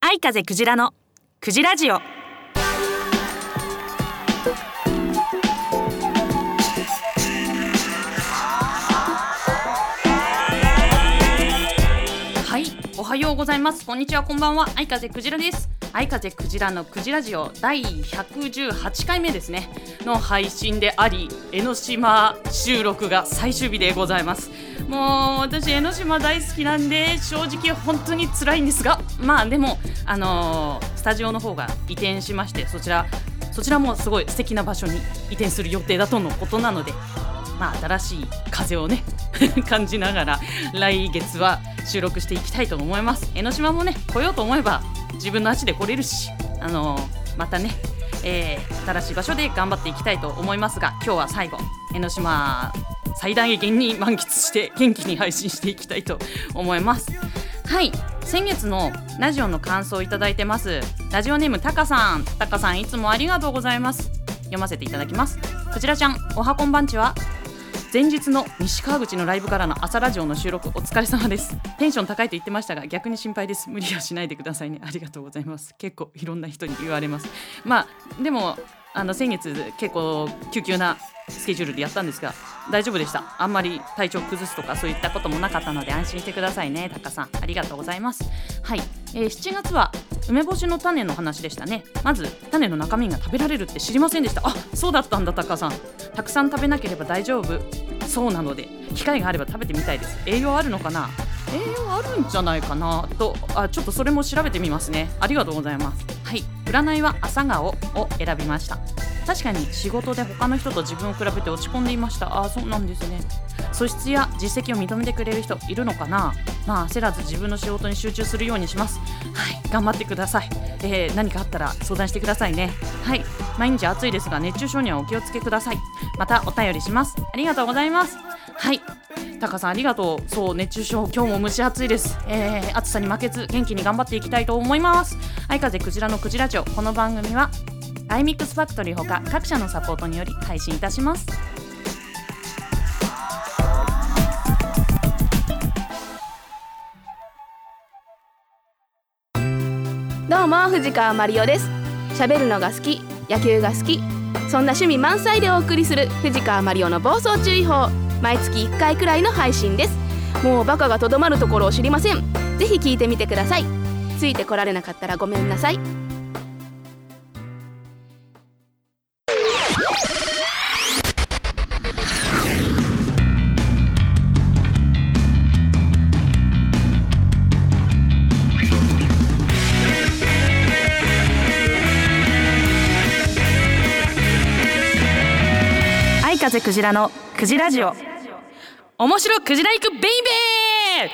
愛風クジラのクジラジオはようございます。こんにちはこんばんは。愛風クジラです。愛風クジラのクジラジオ第118回目ですね。の配信であり江ノ島収録が最終日でございます。もう私江ノ島大好きなんで正直本当に辛いんですがまあでもあのースタジオの方が移転しましてそちらそちらもすごい素敵な場所に移転する予定だとのことなのでまあ新しい風をね 感じながら来月は収録していきたいと思います。江ノ島もね来ようと思えば自分の足で来れるしあのーまたねえー新しい場所で頑張っていきたいと思いますが今日は最後江ノ島最大限に満喫して元気に配信していきたいと思います。はい先月のラジオの感想をいただいてます。ラジオネームたかさん。たかさんいつもありがとうございます。読ませていただきます。こちらちゃんおはこんばんちは。前日の西川口のライブからの朝ラジオの収録お疲れ様です。テンション高いと言ってましたが逆に心配です。無理はしないでくださいね。ありがとうございます。結構いろんな人に言われます。まあでもあの先月結構急急なスケジュールでやったんですが大丈夫でした。あんまり体調崩すとかそういったこともなかったので安心してくださいね。タカさんありがとうございます。はい、えー7月は梅干しの種の話でしたね。まず種の中身が食べられるって知りませんでした。あそうだったんだタカさん。たくさん食べなければ大丈夫。そうなので機会があれば食べてみたいです。栄養あるのかな？栄養あるんじゃないかなとあちょっとそれも調べてみますね。ありがとうございます。はい。占いは朝顔を選びました。確かに仕事で他の人と自分を比べて落ち込んでいました。あそうなんですね。素質や実績を認めてくれる人いるのかな？まあ焦らず自分の仕事に集中するようにします。はい頑張ってください、えー何かあったら相談してくださいね。はい。毎日暑いですが熱中症にはお気をつけください。またお便りします。ありがとうございます。はい。タカさんありがとう。そう熱中症今日も蒸し暑いです、えー暑さに負けず元気に頑張っていきたいと思います。愛風クジラのクジラ町この番組はアイミックスファクトリーほか各社のサポートにより配信いたします。どうも藤川マリオです。喋るのが好き野球が好きそんな趣味満載でお送りする藤川マリオの暴走注意報毎月1回くらいの配信です。もうバカがとどまるところを知りません。ぜひ聞いてみてください。ついてこられなかったらごめんなさい。風クジラのクジラジオ。面白クジラ行くベイベー！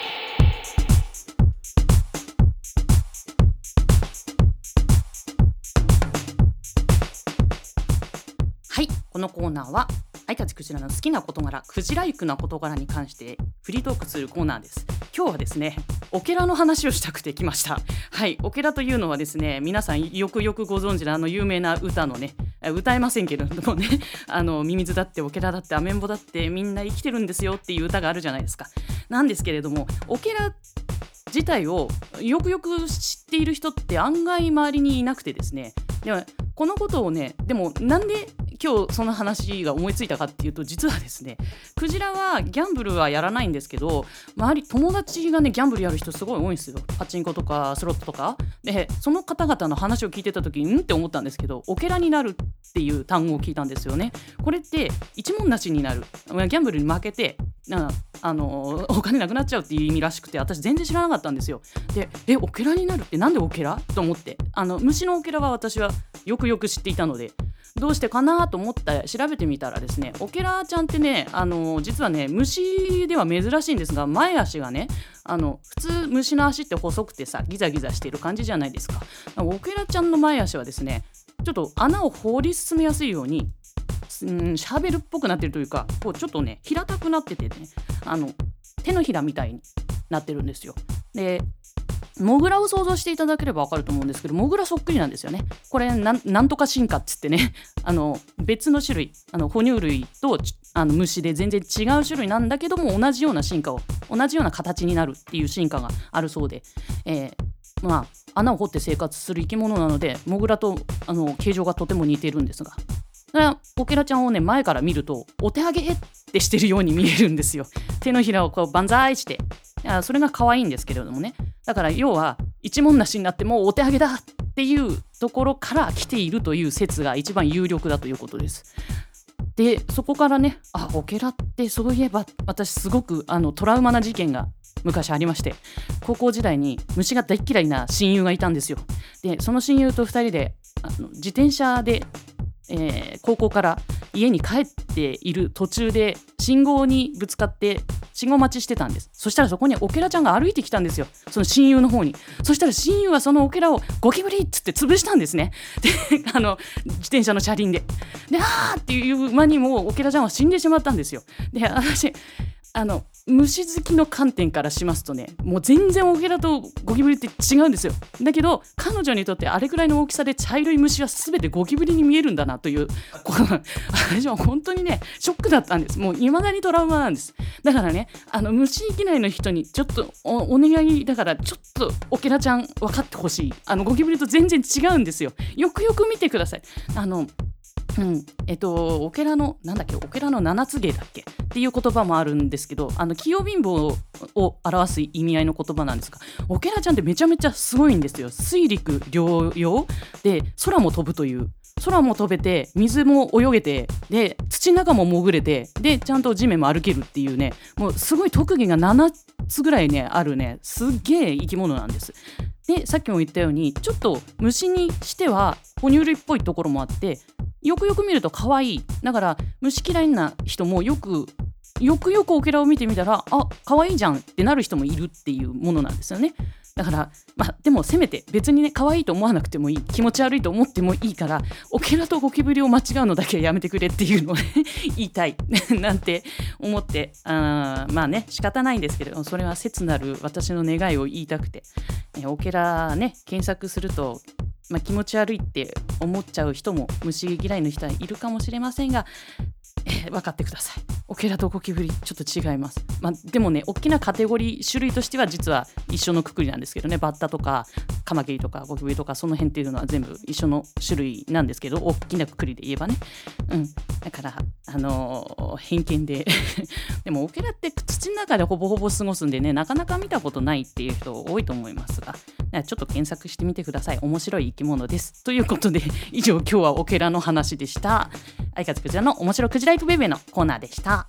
はいこのコーナーは愛風クジラの好きな事柄クジライクな事柄に関してフリートークするコーナーです。今日はですねオケラの話をしたくて来ました。はいオケラというのはですね皆さんよくよくご存知のあの有名な歌のね歌えませんけれどもね あのミミズだってオケラだってアメンボだってみんな生きてるんですよっていう歌があるじゃないですか。なんですけれどもオケラ自体をよくよく知っている人って案外周りにいなくてですね。でもこのことをねでもなんで今日その話が思いついたかっていうと実はですねクジラはギャンブルはやらないんですけど周り友達がねギャンブルやる人すごい多いんですよ。パチンコとかスロットとか。でその方々の話を聞いてた時にんって思ったんですけどオケラになるっていう単語を聞いたんですよね。これって一文なしになる。ギャンブルに負けてなあのお金なくなっちゃうっていう意味らしくて私全然知らなかったんですよ。でえオケラになるってなんでオケラ？と思って。あの虫のオケラは私はよくよく知っていたので。どうしてかなと思って調べてみたらですねオケラちゃんってねあの実はね虫では珍しいんですが前足がねあの普通虫の足って細くてさギザギザしてる感じじゃないですかオケラちゃんの前足はですねちょっと穴を掘り進めやすいようにうんシャーベルっぽくなってるというかこうちょっとね平たくなっててねあの手のひらみたいになってるんですよ。でモグラを想像していただければ分かると思うんですけどモグラそっくりなんですよね。これなんとか進化っつってね。あの別の種類。あの哺乳類とあの虫で全然違う種類なんだけども同じような進化を同じような形になるっていう進化があるそうで、えーまあ、穴を掘って生活する生き物なのでモグラとあの形状がとても似てるんですが。オケラちゃんをね前から見るとお手上げってしてるように見えるんですよ。手のひらをこう万歳して。それが可愛いんですけれどもね。だから要は一文無しになってもうお手上げだっていうところから来ているという説が一番有力だということです。でそこからねあオケラってそういえば私すごくあのトラウマな事件が昔ありまして高校時代に虫が大嫌いな親友がいたんですよ。でその親友と2人であの自転車でえー、高校から家に帰っている途中で信号にぶつかって信号待ちしてたんです。そしたらそこにオケラちゃんが歩いてきたんですよ。その親友の方に。そしたら親友はそのオケラをゴキブリっつって潰したんですね。であの自転車の車輪で。であーっていう間にもオケラちゃんは死んでしまったんですよ。で私あの虫好きの観点からしますとねもう全然オケラとゴキブリって違うんですよ。だけど彼女にとってあれくらいの大きさで茶色い虫は全てゴキブリに見えるんだなという私は本当にねショックだったんです。もう未だにトラウマなんです。だからねあの虫嫌いの人にちょっとお願いだからちょっとオケラちゃん分かってほしい。あのゴキブリと全然違うんですよ。よくよく見てください。あのうん、えっとオケラのなんだっけオケラの七つ芸だっけ？っていう言葉もあるんですけどあの器用貧乏を表す意味合いの言葉なんですがオケラちゃんってめちゃめちゃすごいんですよ。水陸両用？で空も飛ぶという。空も飛べて水も泳げてで土の中も潜れてでちゃんと地面も歩けるっていうね。もうすごい特技が7つぐらいねあるね。すっげえ生き物なんです。でさっきも言ったようにちょっと虫にしては哺乳類っぽいところもあってよくよく見ると可愛い。だから虫嫌いな人もよくよくよくオケラを見てみたらあ可愛いじゃんってなる人もいるっていうものなんですよね。だからまあでもせめて別にね可愛いと思わなくてもいい。気持ち悪いと思ってもいいからオケラとゴキブリを間違うのだけはやめてくれっていうのをね 言いたい。なんて思ってあまあね仕方ないんですけれどもそれは切なる私の願いを言いたくて、オケラね検索するとまあ、気持ち悪いって思っちゃう人も虫嫌いの人はいるかもしれませんが、えー、分かってください。オケラとゴキブリちょっと違います。まあ、でもね大きなカテゴリー種類としては実は一緒のくくりなんですけどねバッタとかカマキリとかゴキブリとかその辺っていうのは全部一緒の種類なんですけど大きなくくりで言えばね。うん、だからあのー、偏見で。でもオケラって土の中でほぼほぼ過ごすんでねなかなか見たことないっていう人多いと思いますが。ちょっと検索してみてください。面白い生き物です。ということで以上今日はオケラの話でした。相方クジラの面白クジライクベベのコーナーでした。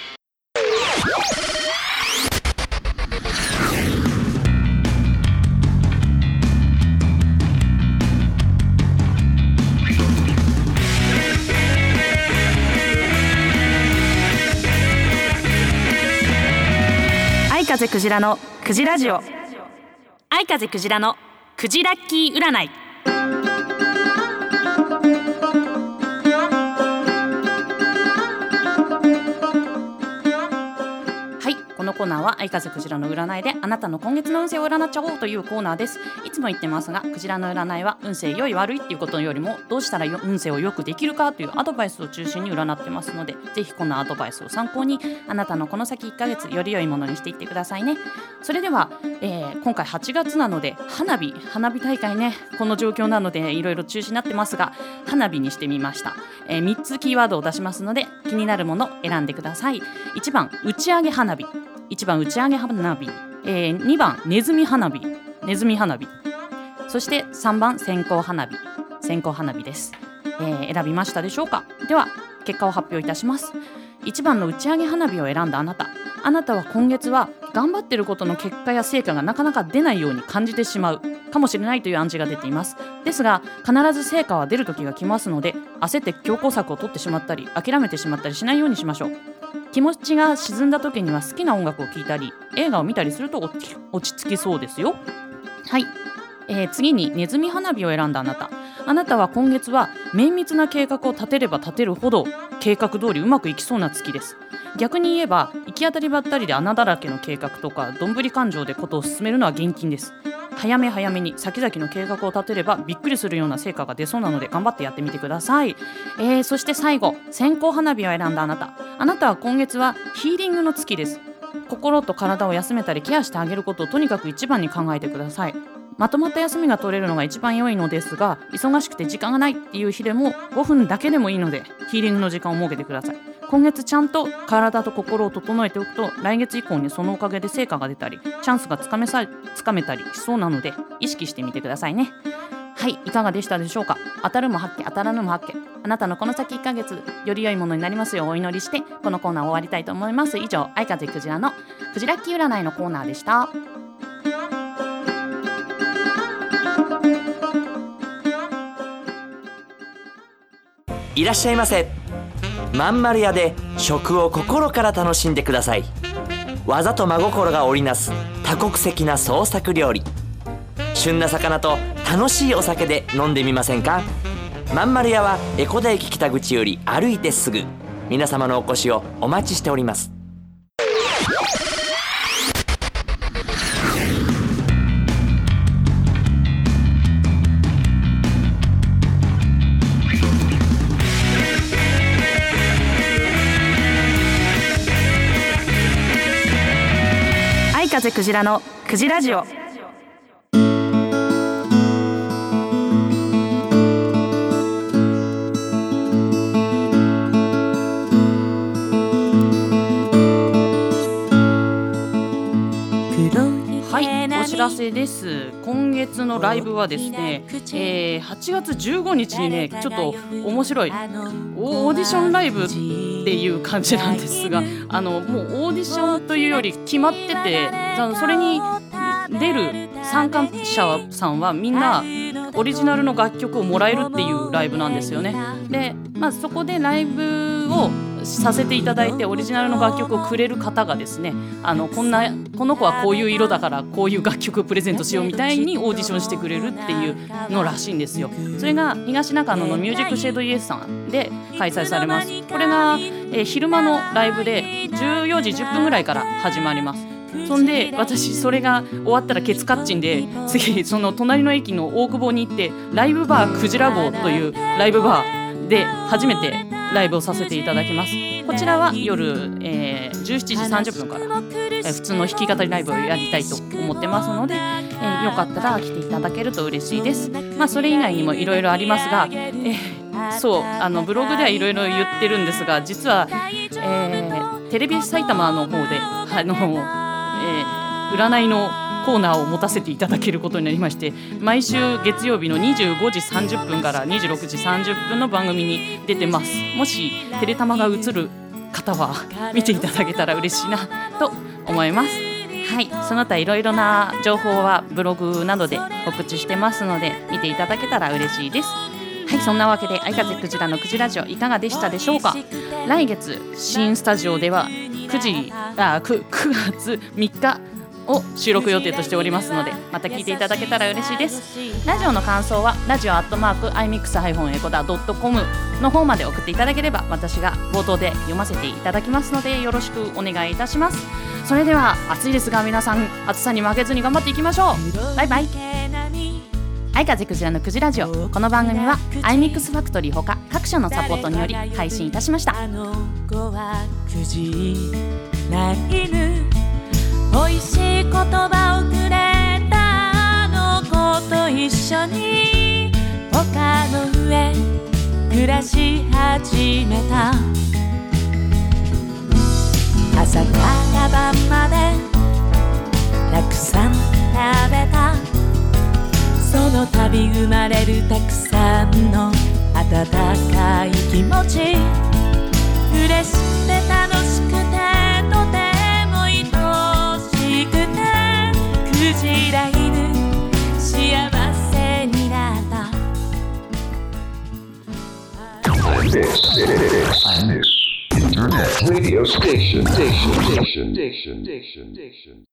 風クジラのクジラジオ。相風クジラのクジラッキー占い。コーナーは相風クジラの占いであなたの今月の運勢を占っちゃおうというコーナーです。いつも言ってますがクジラの占いは運勢良い悪いっていうことよりもどうしたら運勢をよくできるかというアドバイスを中心に占ってますのでぜひこのアドバイスを参考にあなたのこの先1ヶ月より良いものにしていってくださいね。それでは、えー、今回8月なので花火花火大会ね。この状況なのでいろいろ中止になってますが花火にしてみました、えー、3つキーワードを出しますので気になるもの選んでください。1番打ち上げ花火。1番打ち上げ花火、えー、2番ネズミ花火。ネズミ花火。そして3番線香花火。線香花火です、えー、選びましたでしょうか？では結果を発表いたします。1番の打ち上げ花火を選んだあなた。あなたは今月は頑張ってることの結果や成果がなかなか出ないように感じてしまう。かもしれないという暗示が出ています。ですが必ず成果は出る時が来ますので焦って強攻策を取ってしまったり諦めてしまったりしないようにしましょう。気持ちが沈んだ時には好きな音楽を聴いたり映画を見たりすると落ち着きそうですよ。はい、えー次にネズミ花火を選んだあなた。あなたは今月は綿密な計画を立てれば立てるほど計画通りうまくいきそうな月です。逆に言えば行き当たりばったりで穴だらけの計画とかどんぶり勘定でことを進めるのは厳禁です早め早めに先々の計画を立てればびっくりするような成果が出そうなので頑張ってやってみてください、えーそして最後線香花火を選んだあなた。あなたは今月はヒーリングの月です。心と体を休めたりケアしてあげることをとにかく一番に考えてください。まとまった休みが取れるのが一番良いのですが忙しくて時間がないっていう日でも5分だけでもいいのでヒーリングの時間を設けてください。今月ちゃんと体と心を整えておくと来月以降にそのおかげで成果が出たりチャンスがつかめさつかめたりしそうなので意識してみてくださいね。はいいかがでしたでしょうか？当たるも発見当たらぬも発見。あなたのこの先1ヶ月より良いものになりますようお祈りしてこのコーナー終わりたいと思います。以上愛風クジラのクジラッキー占いのコーナーでした。いらっしゃいませ。まんまる屋で食を心から楽しんでください。技と真心が織りなす多国籍な創作料理。旬な魚と楽しいお酒で飲んでみませんか？まんまる屋は江古田駅北口より歩いてすぐ。皆様のお越しをお待ちしております。風クジラのクジラジオ。お知らせです。今月のライブはですね、えー8月15日にね、ちょっと面白いオーディションライブっていう感じなんですが、あのもうオーディションというより決まってて、それに出る参加者さんはみんなオリジナルの楽曲をもらえるっていうライブなんですよね。で、まあ、そこでライブをさせていただいてオリジナルの楽曲をくれる方がですねあのこんなこの子はこういう色だからこういう楽曲をプレゼントしようみたいにオーディションしてくれるっていうのらしいんですよ。それが東中野のミュージックシェードイエスさんで開催されます。これが、えー昼間のライブで14時10分ぐらいから始まります。そんで私それが終わったらケツカッチンで次その隣の駅の大久保に行ってライブバークジラ号というライブバーで初めてライブをさせていただきます。こちらは夜、えー17時30分から、えー普通の弾き語りライブをやりたいと思ってますので、えーよかったら来ていただけると嬉しいです。まあそれ以外にもいろいろありますが、えーそうあのブログではいろいろ言ってるんですが実は、えーテレビ埼玉の方であの、えー占いのコーナーを持たせていただけることになりまして毎週月曜日の25時30分から26時30分の番組に出てます。もしテレタマが映る方は見ていただけたら嬉しいなと思います。はい。その他いろいろな情報はブログなどで告知してますので見ていただけたら嬉しいです。はい。そんなわけで相風クジラのクジラジオいかがでしたでしょうか。来月新スタジオでは9時あ 9, 9月3日を収録予定としておりますのでまた聞いていただけたら嬉しいです。ラジオの感想はラジオアットマーク iMix- エコダ .com の方まで送っていただければ私が冒頭で読ませていただきますのでよろしくお願いいたします。それでは暑いですが皆さん暑さに負けずに頑張っていきましょう。バイバイ。愛風クジラのクジラジオ。この番組は iMix ファクトリーほか各社のサポートにより配信いたしました。あの子はくじら犬美味しい言葉をくれたあの子と一緒に丘の上暮らし始めた。朝から晩までたくさん食べた。その度生まれるたくさんの温かい気持ち。嬉しくて楽しくてジラ犬幸せになった Internet radio station, station, station, station, station, station.